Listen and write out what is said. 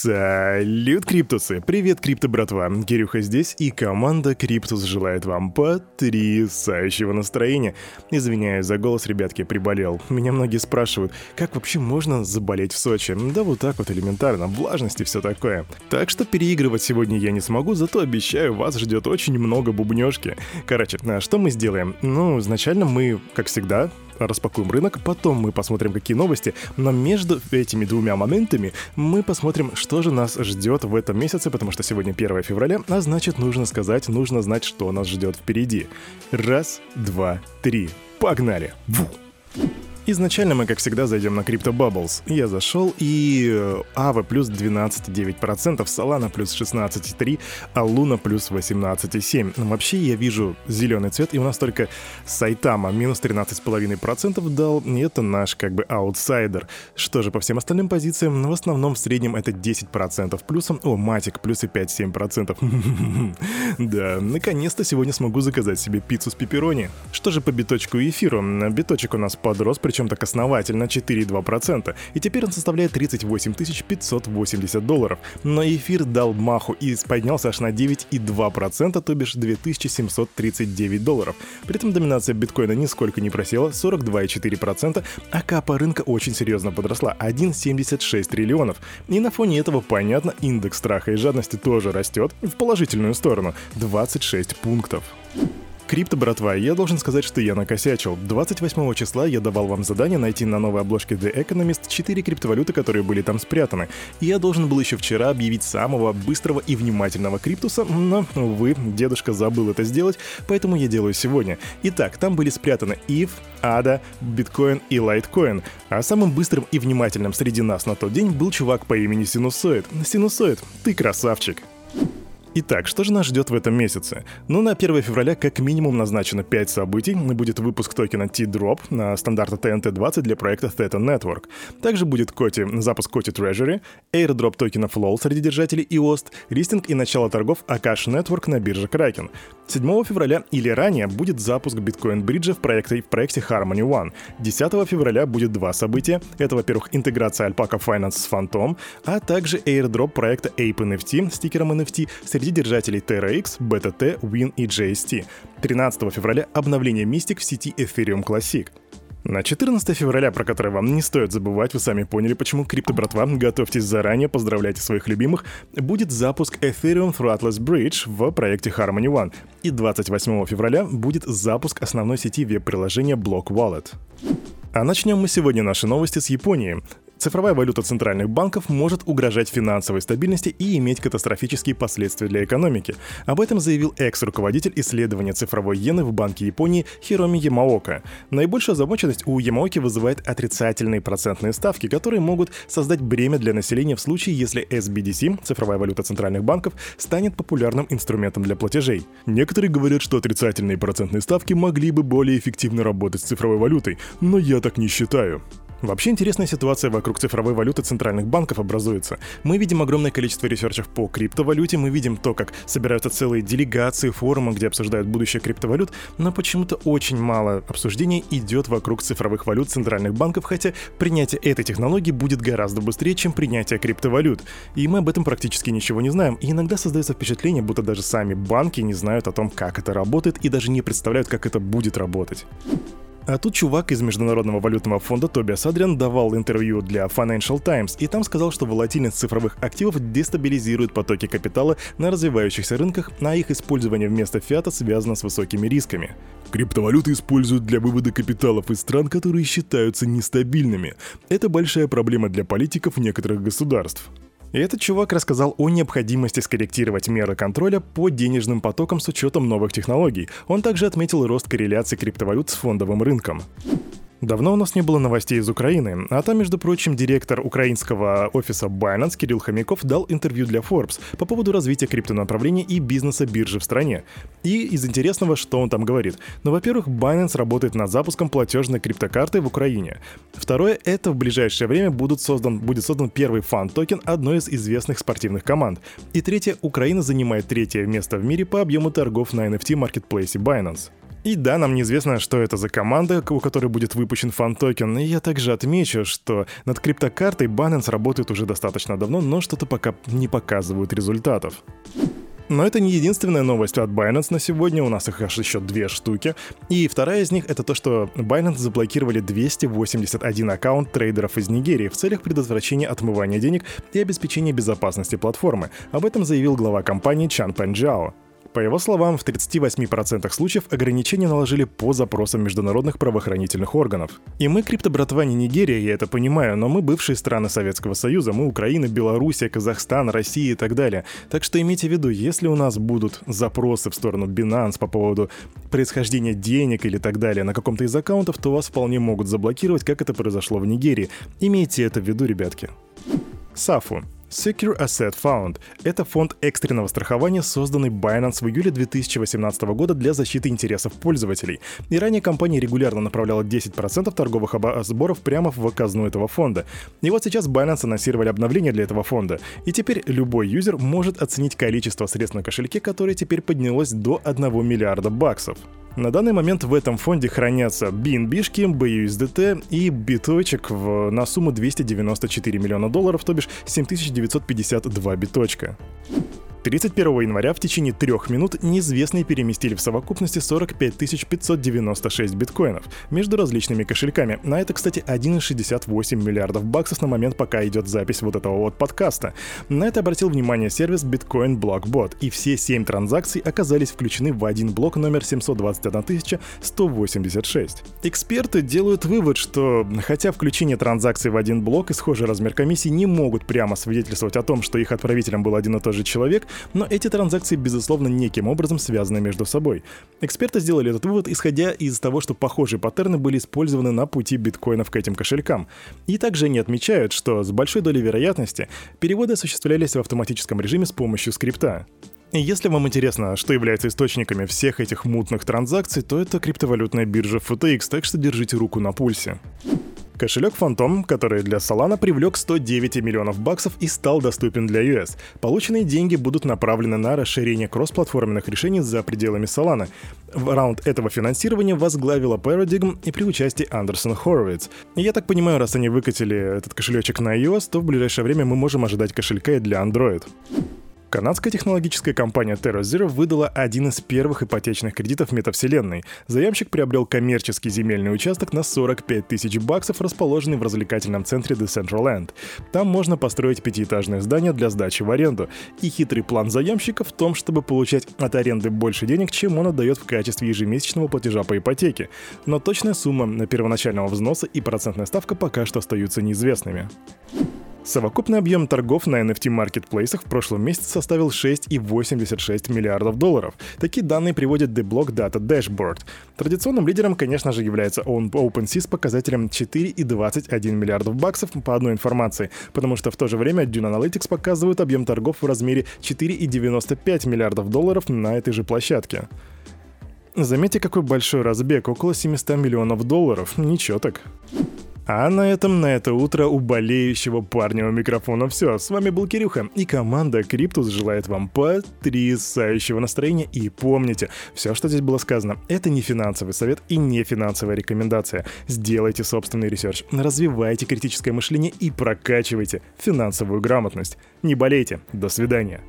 Салют, Криптусы! Привет, Крипто братва! Кирюха здесь, и команда Криптус желает вам потрясающего настроения. Извиняюсь за голос, ребятки, приболел. Меня многие спрашивают, как вообще можно заболеть в Сочи? Да вот так вот элементарно, влажность и все такое. Так что переигрывать сегодня я не смогу, зато обещаю, вас ждет очень много бубнежки. Короче, а что мы сделаем? Ну, изначально мы, как всегда, распакуем рынок, потом мы посмотрим, какие новости, но между этими двумя моментами мы посмотрим, что же нас ждет в этом месяце, потому что сегодня 1 февраля, а значит нужно сказать, нужно знать, что нас ждет впереди. Раз, два, три. Погнали! Ву! Изначально мы, как всегда, зайдем на Crypto Bubbles. Я зашел и Ава плюс 12,9%, Solana плюс 16,3%, а Луна плюс 18,7%. Вообще я вижу зеленый цвет, и у нас только Сайтама минус 13,5% дал, и это наш как бы аутсайдер. Что же по всем остальным позициям? В основном в среднем это 10% плюсом. О, Матик плюс и 5-7%. Да, наконец-то сегодня смогу заказать себе пиццу с пепперони. Что же по биточку и эфиру? Биточек у нас подрос, причем причем так основательно 4,2%, и теперь он составляет 38 580 долларов. Но эфир дал маху и поднялся аж на 9,2%, то бишь 2739 долларов. При этом доминация биткоина нисколько не просела, 42,4%, а капа рынка очень серьезно подросла, 1,76 триллионов. И на фоне этого, понятно, индекс страха и жадности тоже растет в положительную сторону, 26 пунктов. Крипто, братва, я должен сказать, что я накосячил. 28 числа я давал вам задание найти на новой обложке The Economist 4 криптовалюты, которые были там спрятаны. Я должен был еще вчера объявить самого быстрого и внимательного криптуса, но, увы, дедушка забыл это сделать, поэтому я делаю сегодня. Итак, там были спрятаны ETH, ADA, Bitcoin и Litecoin. А самым быстрым и внимательным среди нас на тот день был чувак по имени Синусоид. Синусоид, ты красавчик. Итак, что же нас ждет в этом месяце? Ну, на 1 февраля как минимум назначено 5 событий. Будет выпуск токена T-Drop на стандарта TNT20 для проекта Theta Network. Также будет Коти, запуск Коти Treasury, airdrop токена Flow среди держателей EOST, листинг и начало торгов Akash Network на бирже Kraken. 7 февраля или ранее будет запуск биткоин бриджа в проекте, в проекте Harmony One. 10 февраля будет два события. Это, во-первых, интеграция Alpaca Finance с Phantom, а также airdrop проекта Ape NFT с тикером NFT среди среди держателей TRX, BTT, WIN и JST. 13 февраля обновление Mystic в сети Ethereum Classic. На 14 февраля, про которое вам не стоит забывать, вы сами поняли, почему крипто братва, готовьтесь заранее, поздравляйте своих любимых, будет запуск Ethereum Throtless Bridge в проекте Harmony One. И 28 февраля будет запуск основной сети веб-приложения Block Wallet. А начнем мы сегодня наши новости с Японии. Цифровая валюта центральных банков может угрожать финансовой стабильности и иметь катастрофические последствия для экономики. Об этом заявил экс-руководитель исследования цифровой иены в Банке Японии Хироми Ямаока. Наибольшая озабоченность у Ямаоки вызывает отрицательные процентные ставки, которые могут создать бремя для населения в случае, если SBDC, цифровая валюта центральных банков, станет популярным инструментом для платежей. Некоторые говорят, что отрицательные процентные ставки могли бы более эффективно работать с цифровой валютой, но я так не считаю. Вообще интересная ситуация вокруг цифровой валюты центральных банков образуется. Мы видим огромное количество ресерчев по криптовалюте, мы видим то, как собираются целые делегации, форумы, где обсуждают будущее криптовалют, но почему-то очень мало обсуждений идет вокруг цифровых валют центральных банков, хотя принятие этой технологии будет гораздо быстрее, чем принятие криптовалют. И мы об этом практически ничего не знаем, и иногда создается впечатление, будто даже сами банки не знают о том, как это работает, и даже не представляют, как это будет работать. А тут чувак из Международного валютного фонда Тобиас Адриан давал интервью для Financial Times, и там сказал, что волатильность цифровых активов дестабилизирует потоки капитала на развивающихся рынках, а их использование вместо фиата связано с высокими рисками. Криптовалюты используют для вывода капиталов из стран, которые считаются нестабильными. Это большая проблема для политиков некоторых государств. И этот чувак рассказал о необходимости скорректировать меры контроля по денежным потокам с учетом новых технологий. Он также отметил рост корреляции криптовалют с фондовым рынком. Давно у нас не было новостей из Украины, а там, между прочим, директор украинского офиса Binance Кирилл Хомяков дал интервью для Forbes по поводу развития криптонаправления и бизнеса биржи в стране. И из интересного, что он там говорит. Ну, во-первых, Binance работает над запуском платежной криптокарты в Украине. Второе, это в ближайшее время будут создан, будет создан первый фан-токен одной из известных спортивных команд. И третье, Украина занимает третье место в мире по объему торгов на NFT маркетплейсе Binance. И да, нам неизвестно, что это за команда, у которой будет выпущен фан-токен, и я также отмечу, что над криптокартой Binance работает уже достаточно давно, но что-то пока не показывают результатов. Но это не единственная новость от Binance на сегодня, у нас их аж еще две штуки. И вторая из них это то, что Binance заблокировали 281 аккаунт трейдеров из Нигерии в целях предотвращения отмывания денег и обеспечения безопасности платформы. Об этом заявил глава компании Чанпэн Чжао. По его словам, в 38% случаев ограничения наложили по запросам международных правоохранительных органов. И мы, криптобратва, не Нигерия, я это понимаю, но мы бывшие страны Советского Союза, мы Украина, Белоруссия, Казахстан, Россия и так далее. Так что имейте в виду, если у нас будут запросы в сторону Binance по поводу происхождения денег или так далее на каком-то из аккаунтов, то вас вполне могут заблокировать, как это произошло в Нигерии. Имейте это в виду, ребятки. Сафу. Secure Asset Fund — это фонд экстренного страхования, созданный Binance в июле 2018 года для защиты интересов пользователей. И ранее компания регулярно направляла 10% торговых сборов прямо в казну этого фонда. И вот сейчас Binance анонсировали обновление для этого фонда. И теперь любой юзер может оценить количество средств на кошельке, которое теперь поднялось до 1 миллиарда баксов. На данный момент в этом фонде хранятся BNB-шки, BUSDT и биточек в, на сумму 294 миллиона долларов, то бишь 7952 биточка. 31 января в течение трех минут неизвестные переместили в совокупности 45 596 биткоинов между различными кошельками. На это, кстати, 1,68 миллиардов баксов на момент, пока идет запись вот этого вот подкаста. На это обратил внимание сервис Bitcoin Blockbot, и все 7 транзакций оказались включены в один блок номер 721 186. Эксперты делают вывод, что хотя включение транзакций в один блок и схожий размер комиссии не могут прямо свидетельствовать о том, что их отправителем был один и тот же человек, но эти транзакции, безусловно, неким образом связаны между собой. Эксперты сделали этот вывод, исходя из того, что похожие паттерны были использованы на пути биткоинов к этим кошелькам. И также они отмечают, что с большой долей вероятности переводы осуществлялись в автоматическом режиме с помощью скрипта. Если вам интересно, что является источниками всех этих мутных транзакций, то это криптовалютная биржа FTX, так что держите руку на пульсе. Кошелек Phantom, который для Solana привлек 109 миллионов баксов и стал доступен для US. Полученные деньги будут направлены на расширение кроссплатформенных решений за пределами Solana. В раунд этого финансирования возглавила Paradigm и при участии Андерсон Хоровиц. Я так понимаю, раз они выкатили этот кошелечек на iOS, то в ближайшее время мы можем ожидать кошелька и для Android. Канадская технологическая компания TerraZero выдала один из первых ипотечных кредитов метавселенной. Заемщик приобрел коммерческий земельный участок на 45 тысяч баксов, расположенный в развлекательном центре Decentraland. Там можно построить пятиэтажное здание для сдачи в аренду. И хитрый план заемщика в том, чтобы получать от аренды больше денег, чем он отдает в качестве ежемесячного платежа по ипотеке. Но точная сумма на первоначального взноса и процентная ставка пока что остаются неизвестными. Совокупный объем торгов на NFT-маркетплейсах в прошлом месяце составил 6,86 миллиардов долларов. Такие данные приводит The Block Data Dashboard. Традиционным лидером, конечно же, является OpenSea с показателем 4,21 миллиардов баксов по одной информации, потому что в то же время Dune Analytics показывают объем торгов в размере 4,95 миллиардов долларов на этой же площадке. Заметьте, какой большой разбег, около 700 миллионов долларов. Ничего так. А на этом на это утро у болеющего парня у микрофона все. С вами был Кирюха, и команда Криптус желает вам потрясающего настроения. И помните, все, что здесь было сказано, это не финансовый совет и не финансовая рекомендация. Сделайте собственный research, развивайте критическое мышление и прокачивайте финансовую грамотность. Не болейте. До свидания.